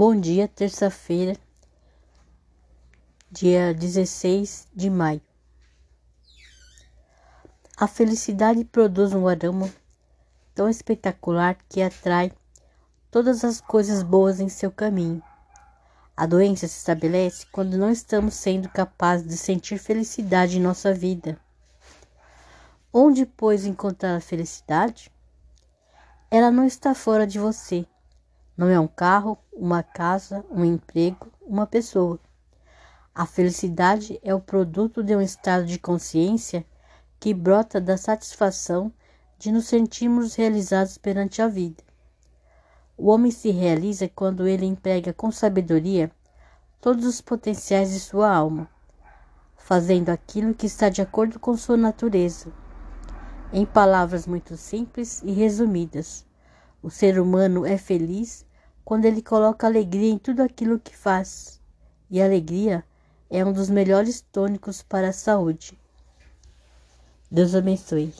Bom dia, terça-feira, dia 16 de maio. A felicidade produz um aroma tão espetacular que atrai todas as coisas boas em seu caminho. A doença se estabelece quando não estamos sendo capazes de sentir felicidade em nossa vida. Onde, pois, encontrar a felicidade? Ela não está fora de você não é um carro, uma casa, um emprego, uma pessoa. A felicidade é o produto de um estado de consciência que brota da satisfação de nos sentirmos realizados perante a vida. O homem se realiza quando ele emprega com sabedoria todos os potenciais de sua alma, fazendo aquilo que está de acordo com sua natureza. Em palavras muito simples e resumidas, o ser humano é feliz quando ele coloca alegria em tudo aquilo que faz. E alegria é um dos melhores tônicos para a saúde. Deus abençoe.